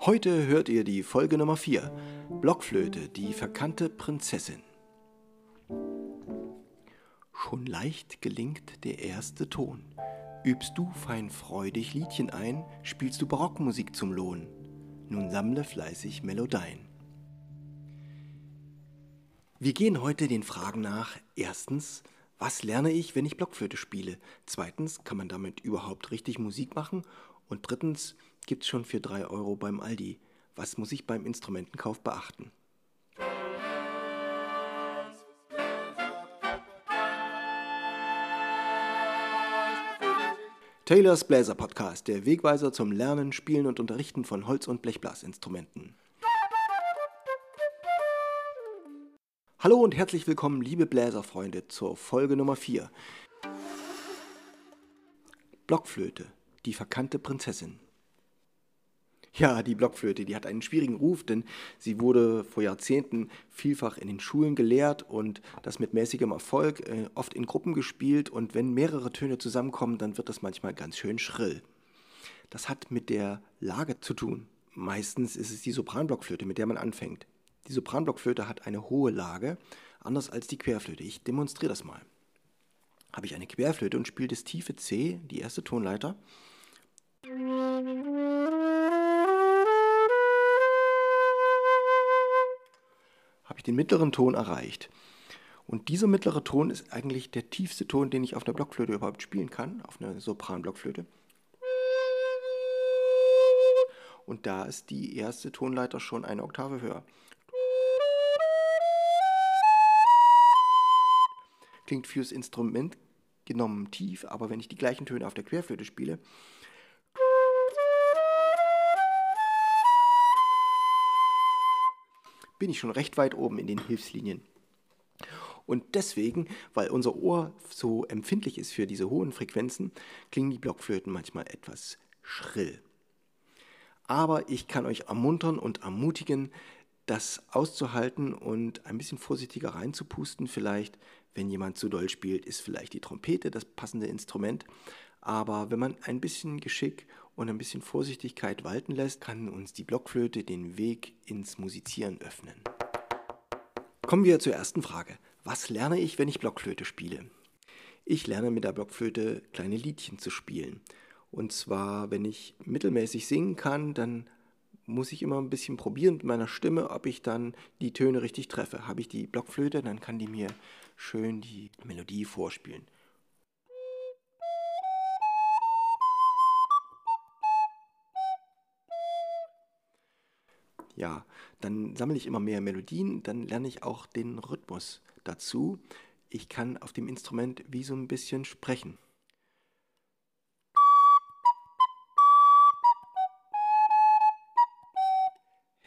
Heute hört ihr die Folge Nummer 4. Blockflöte, die verkannte Prinzessin. Schon leicht gelingt der erste Ton. Übst du fein freudig Liedchen ein, spielst du Barockmusik zum Lohn. Nun sammle fleißig Melodien. Wir gehen heute den Fragen nach. Erstens, was lerne ich, wenn ich Blockflöte spiele? Zweitens, kann man damit überhaupt richtig Musik machen? Und drittens, gibt es schon für 3 Euro beim Aldi. Was muss ich beim Instrumentenkauf beachten? Taylors Bläser Podcast, der Wegweiser zum Lernen, Spielen und Unterrichten von Holz- und Blechblasinstrumenten. Hallo und herzlich willkommen, liebe Bläserfreunde, zur Folge Nummer 4. Blockflöte, die verkannte Prinzessin. Ja, die Blockflöte, die hat einen schwierigen Ruf, denn sie wurde vor Jahrzehnten vielfach in den Schulen gelehrt und das mit mäßigem Erfolg, äh, oft in Gruppen gespielt und wenn mehrere Töne zusammenkommen, dann wird das manchmal ganz schön schrill. Das hat mit der Lage zu tun. Meistens ist es die Sopranblockflöte, mit der man anfängt. Die Sopranblockflöte hat eine hohe Lage, anders als die Querflöte. Ich demonstriere das mal. Habe ich eine Querflöte und spiele das tiefe C, die erste Tonleiter. Habe ich den mittleren Ton erreicht. Und dieser mittlere Ton ist eigentlich der tiefste Ton, den ich auf einer Blockflöte überhaupt spielen kann, auf einer Sopranblockflöte. Und da ist die erste Tonleiter schon eine Oktave höher. klingt fürs Instrument genommen tief, aber wenn ich die gleichen Töne auf der Querflöte spiele, bin ich schon recht weit oben in den Hilfslinien. Und deswegen, weil unser Ohr so empfindlich ist für diese hohen Frequenzen, klingen die Blockflöten manchmal etwas schrill. Aber ich kann euch ermuntern und ermutigen, das auszuhalten und ein bisschen vorsichtiger reinzupusten vielleicht. Wenn jemand zu doll spielt, ist vielleicht die Trompete das passende Instrument. Aber wenn man ein bisschen Geschick und ein bisschen Vorsichtigkeit walten lässt, kann uns die Blockflöte den Weg ins Musizieren öffnen. Kommen wir zur ersten Frage. Was lerne ich, wenn ich Blockflöte spiele? Ich lerne mit der Blockflöte kleine Liedchen zu spielen. Und zwar, wenn ich mittelmäßig singen kann, dann muss ich immer ein bisschen probieren mit meiner Stimme, ob ich dann die Töne richtig treffe. Habe ich die Blockflöte, dann kann die mir schön die Melodie vorspielen. Ja, dann sammle ich immer mehr Melodien, dann lerne ich auch den Rhythmus dazu. Ich kann auf dem Instrument wie so ein bisschen sprechen.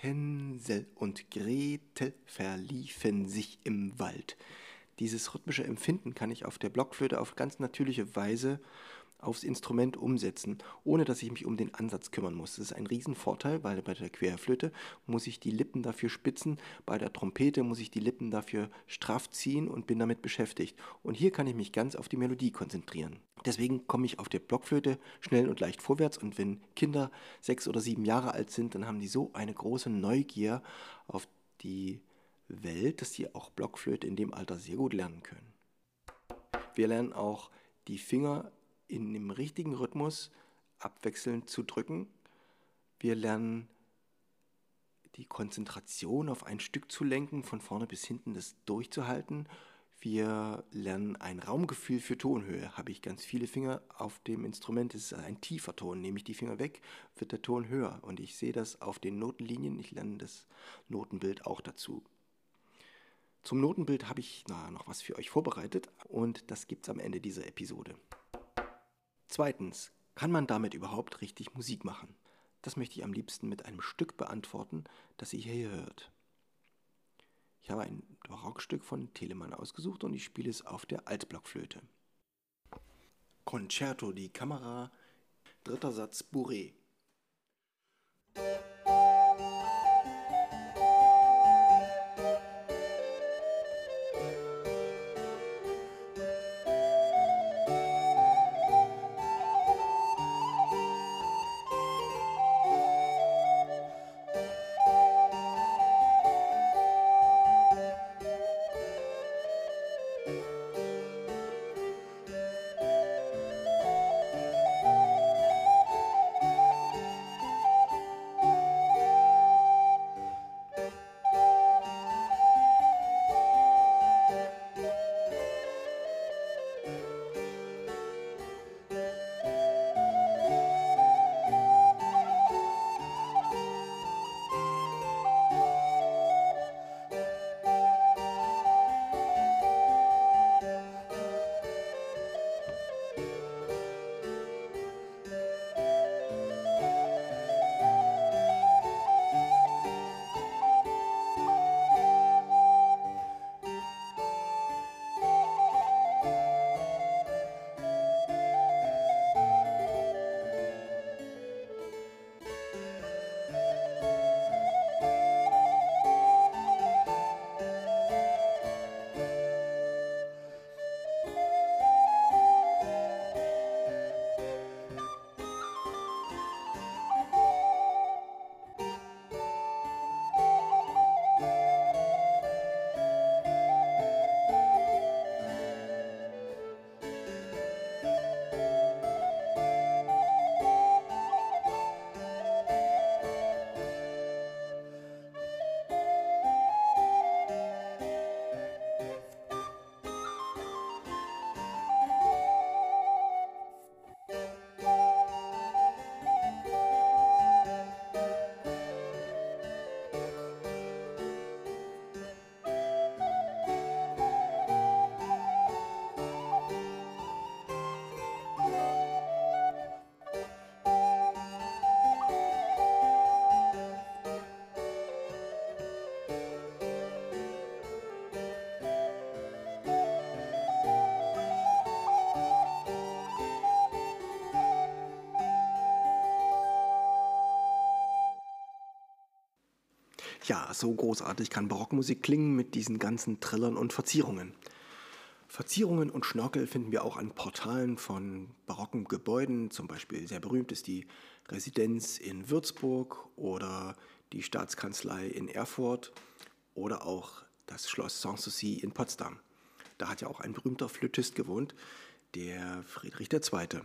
Hänsel und Gretel verliefen sich im Wald. Dieses rhythmische Empfinden kann ich auf der Blockflöte auf ganz natürliche Weise aufs Instrument umsetzen, ohne dass ich mich um den Ansatz kümmern muss. Das ist ein Riesenvorteil, weil bei der Querflöte muss ich die Lippen dafür spitzen, bei der Trompete muss ich die Lippen dafür straff ziehen und bin damit beschäftigt. Und hier kann ich mich ganz auf die Melodie konzentrieren. Deswegen komme ich auf der Blockflöte schnell und leicht vorwärts und wenn Kinder sechs oder sieben Jahre alt sind, dann haben die so eine große Neugier auf die Welt, dass sie auch Blockflöte in dem Alter sehr gut lernen können. Wir lernen auch die Finger in dem richtigen Rhythmus abwechselnd zu drücken. Wir lernen die Konzentration auf ein Stück zu lenken, von vorne bis hinten das durchzuhalten. Wir lernen ein Raumgefühl für Tonhöhe. Habe ich ganz viele Finger auf dem Instrument, ist ein tiefer Ton. Nehme ich die Finger weg, wird der Ton höher. Und ich sehe das auf den Notenlinien. Ich lerne das Notenbild auch dazu. Zum Notenbild habe ich na, noch was für euch vorbereitet und das gibt es am Ende dieser Episode. Zweitens, kann man damit überhaupt richtig Musik machen? Das möchte ich am liebsten mit einem Stück beantworten, das ihr hier hört. Ich habe ein Barockstück von Telemann ausgesucht und ich spiele es auf der Altblockflöte. Concerto di Camera, dritter Satz Bourrée. Ja, so großartig kann Barockmusik klingen mit diesen ganzen Trillern und Verzierungen. Verzierungen und Schnörkel finden wir auch an Portalen von barocken Gebäuden. Zum Beispiel sehr berühmt ist die Residenz in Würzburg oder die Staatskanzlei in Erfurt oder auch das Schloss Sanssouci in Potsdam. Da hat ja auch ein berühmter Flötist gewohnt, der Friedrich II.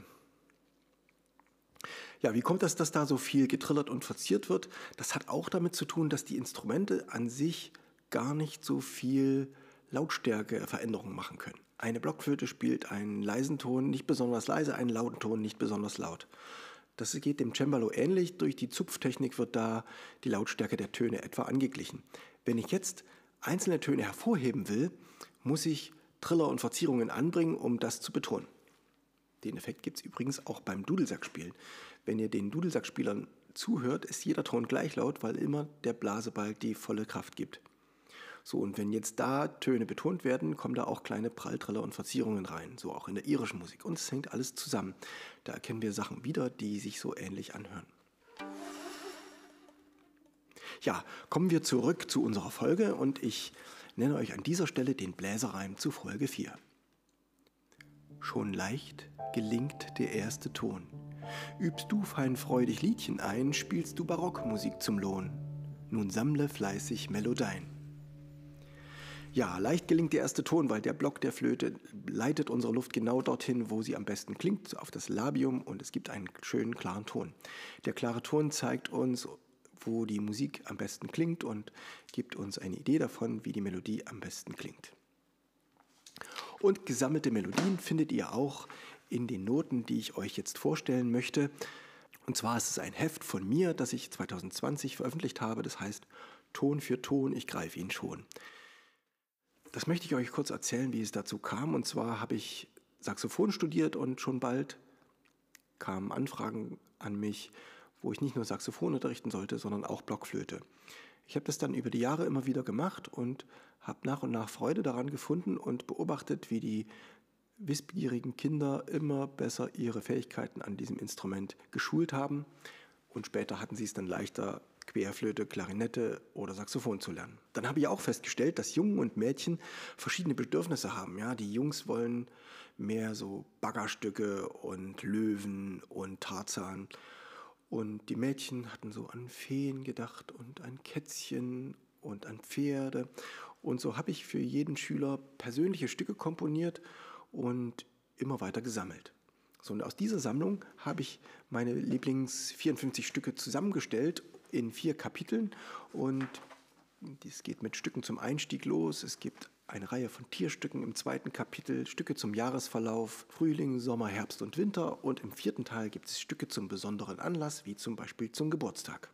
Ja, wie kommt das, dass da so viel getrillert und verziert wird? Das hat auch damit zu tun, dass die Instrumente an sich gar nicht so viel Lautstärkeveränderungen machen können. Eine Blockflöte spielt einen leisen Ton nicht besonders leise, einen lauten Ton nicht besonders laut. Das geht dem Cembalo ähnlich. Durch die Zupftechnik wird da die Lautstärke der Töne etwa angeglichen. Wenn ich jetzt einzelne Töne hervorheben will, muss ich Triller und Verzierungen anbringen, um das zu betonen. Den Effekt gibt es übrigens auch beim Dudelsackspielen. Wenn ihr den Dudelsackspielern zuhört, ist jeder Ton gleich laut, weil immer der Blasebalg die volle Kraft gibt. So, und wenn jetzt da Töne betont werden, kommen da auch kleine Pralltriller und Verzierungen rein, so auch in der irischen Musik. Und es hängt alles zusammen. Da erkennen wir Sachen wieder, die sich so ähnlich anhören. Ja, kommen wir zurück zu unserer Folge und ich nenne euch an dieser Stelle den Bläserreim zu Folge 4. Schon leicht gelingt der erste Ton. Übst du feinfreudig Liedchen ein, spielst du Barockmusik zum Lohn. Nun sammle fleißig Melodien. Ja, leicht gelingt der erste Ton, weil der Block der Flöte leitet unsere Luft genau dorthin, wo sie am besten klingt, auf das Labium und es gibt einen schönen klaren Ton. Der klare Ton zeigt uns, wo die Musik am besten klingt und gibt uns eine Idee davon, wie die Melodie am besten klingt. Und gesammelte Melodien findet ihr auch in den Noten, die ich euch jetzt vorstellen möchte. Und zwar ist es ein Heft von mir, das ich 2020 veröffentlicht habe. Das heißt Ton für Ton, ich greife ihn schon. Das möchte ich euch kurz erzählen, wie es dazu kam. Und zwar habe ich Saxophon studiert und schon bald kamen Anfragen an mich, wo ich nicht nur Saxophon unterrichten sollte, sondern auch Blockflöte. Ich habe das dann über die Jahre immer wieder gemacht und habe nach und nach Freude daran gefunden und beobachtet, wie die wissbegierigen Kinder immer besser ihre Fähigkeiten an diesem Instrument geschult haben und später hatten sie es dann leichter Querflöte, Klarinette oder Saxophon zu lernen. Dann habe ich auch festgestellt, dass Jungen und Mädchen verschiedene Bedürfnisse haben. Ja, die Jungs wollen mehr so Baggerstücke und Löwen und Tarzan. Und die Mädchen hatten so an Feen gedacht und an Kätzchen und an Pferde. Und so habe ich für jeden Schüler persönliche Stücke komponiert und immer weiter gesammelt. So, und aus dieser Sammlung habe ich meine Lieblings 54 Stücke zusammengestellt in vier Kapiteln und es geht mit Stücken zum Einstieg los. Es gibt eine Reihe von Tierstücken im zweiten Kapitel, Stücke zum Jahresverlauf, Frühling, Sommer, Herbst und Winter und im vierten Teil gibt es Stücke zum besonderen Anlass, wie zum Beispiel zum Geburtstag.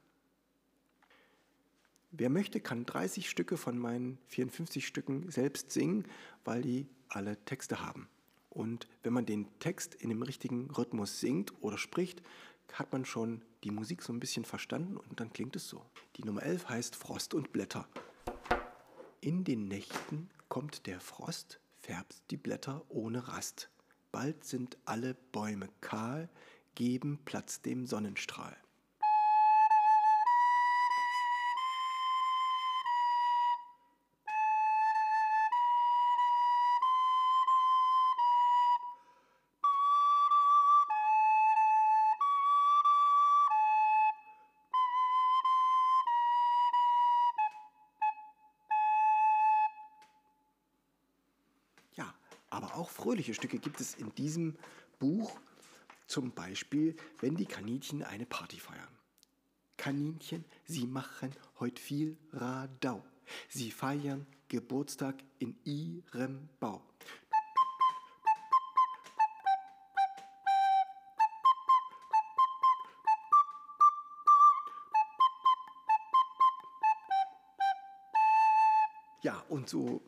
Wer möchte, kann 30 Stücke von meinen 54 Stücken selbst singen, weil die alle Texte haben. Und wenn man den Text in dem richtigen Rhythmus singt oder spricht, hat man schon die Musik so ein bisschen verstanden und dann klingt es so. Die Nummer 11 heißt Frost und Blätter. In den Nächten kommt der Frost, färbt die Blätter ohne Rast. Bald sind alle Bäume kahl, geben Platz dem Sonnenstrahl. Aber auch fröhliche Stücke gibt es in diesem Buch. Zum Beispiel, wenn die Kaninchen eine Party feiern. Kaninchen, sie machen heute viel Radau. Sie feiern Geburtstag in ihrem Bau. Ja, und so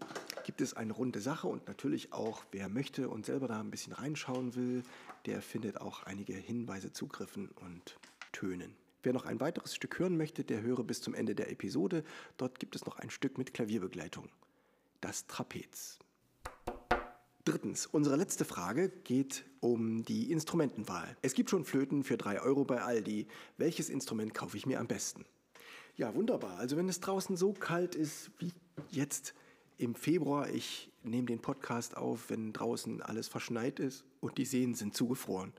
gibt es eine runde Sache und natürlich auch, wer möchte und selber da ein bisschen reinschauen will, der findet auch einige Hinweise, Zugriffen und Tönen. Wer noch ein weiteres Stück hören möchte, der höre bis zum Ende der Episode. Dort gibt es noch ein Stück mit Klavierbegleitung. Das Trapez. Drittens, unsere letzte Frage geht um die Instrumentenwahl. Es gibt schon Flöten für 3 Euro bei Aldi. Welches Instrument kaufe ich mir am besten? Ja, wunderbar. Also wenn es draußen so kalt ist wie jetzt im Februar, ich nehme den Podcast auf, wenn draußen alles verschneit ist und die Seen sind zugefroren.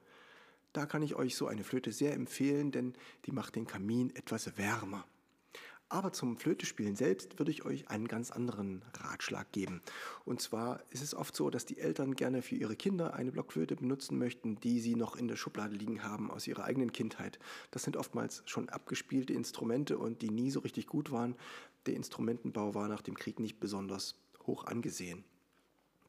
Da kann ich euch so eine Flöte sehr empfehlen, denn die macht den Kamin etwas wärmer. Aber zum Flötespielen selbst würde ich euch einen ganz anderen Ratschlag geben. Und zwar ist es oft so, dass die Eltern gerne für ihre Kinder eine Blockflöte benutzen möchten, die sie noch in der Schublade liegen haben aus ihrer eigenen Kindheit. Das sind oftmals schon abgespielte Instrumente und die nie so richtig gut waren. Der Instrumentenbau war nach dem Krieg nicht besonders hoch angesehen.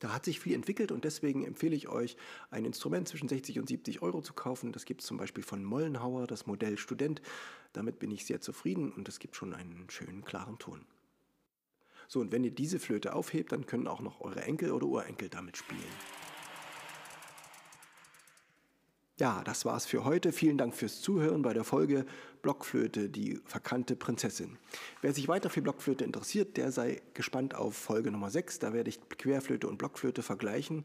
Da hat sich viel entwickelt und deswegen empfehle ich euch, ein Instrument zwischen 60 und 70 Euro zu kaufen. Das gibt es zum Beispiel von Mollenhauer, das Modell Student. Damit bin ich sehr zufrieden und es gibt schon einen schönen, klaren Ton. So, und wenn ihr diese Flöte aufhebt, dann können auch noch eure Enkel oder Urenkel damit spielen. Ja, das war's für heute. Vielen Dank fürs Zuhören bei der Folge Blockflöte, die verkannte Prinzessin. Wer sich weiter für Blockflöte interessiert, der sei gespannt auf Folge Nummer 6. Da werde ich Querflöte und Blockflöte vergleichen.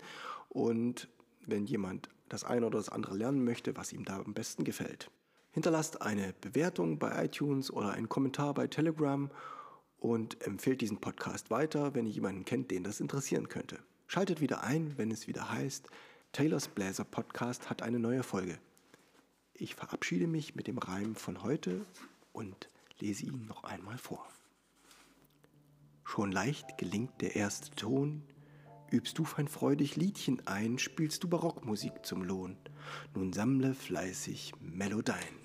Und wenn jemand das eine oder das andere lernen möchte, was ihm da am besten gefällt. Hinterlasst eine Bewertung bei iTunes oder einen Kommentar bei Telegram und empfehlt diesen Podcast weiter, wenn ihr jemanden kennt, den das interessieren könnte. Schaltet wieder ein, wenn es wieder heißt, Taylors Bläser Podcast hat eine neue Folge. Ich verabschiede mich mit dem Reim von heute und lese ihn noch einmal vor. Schon leicht gelingt der erste Ton, übst du fein freudig Liedchen ein, spielst du Barockmusik zum Lohn. Nun sammle fleißig Melodien.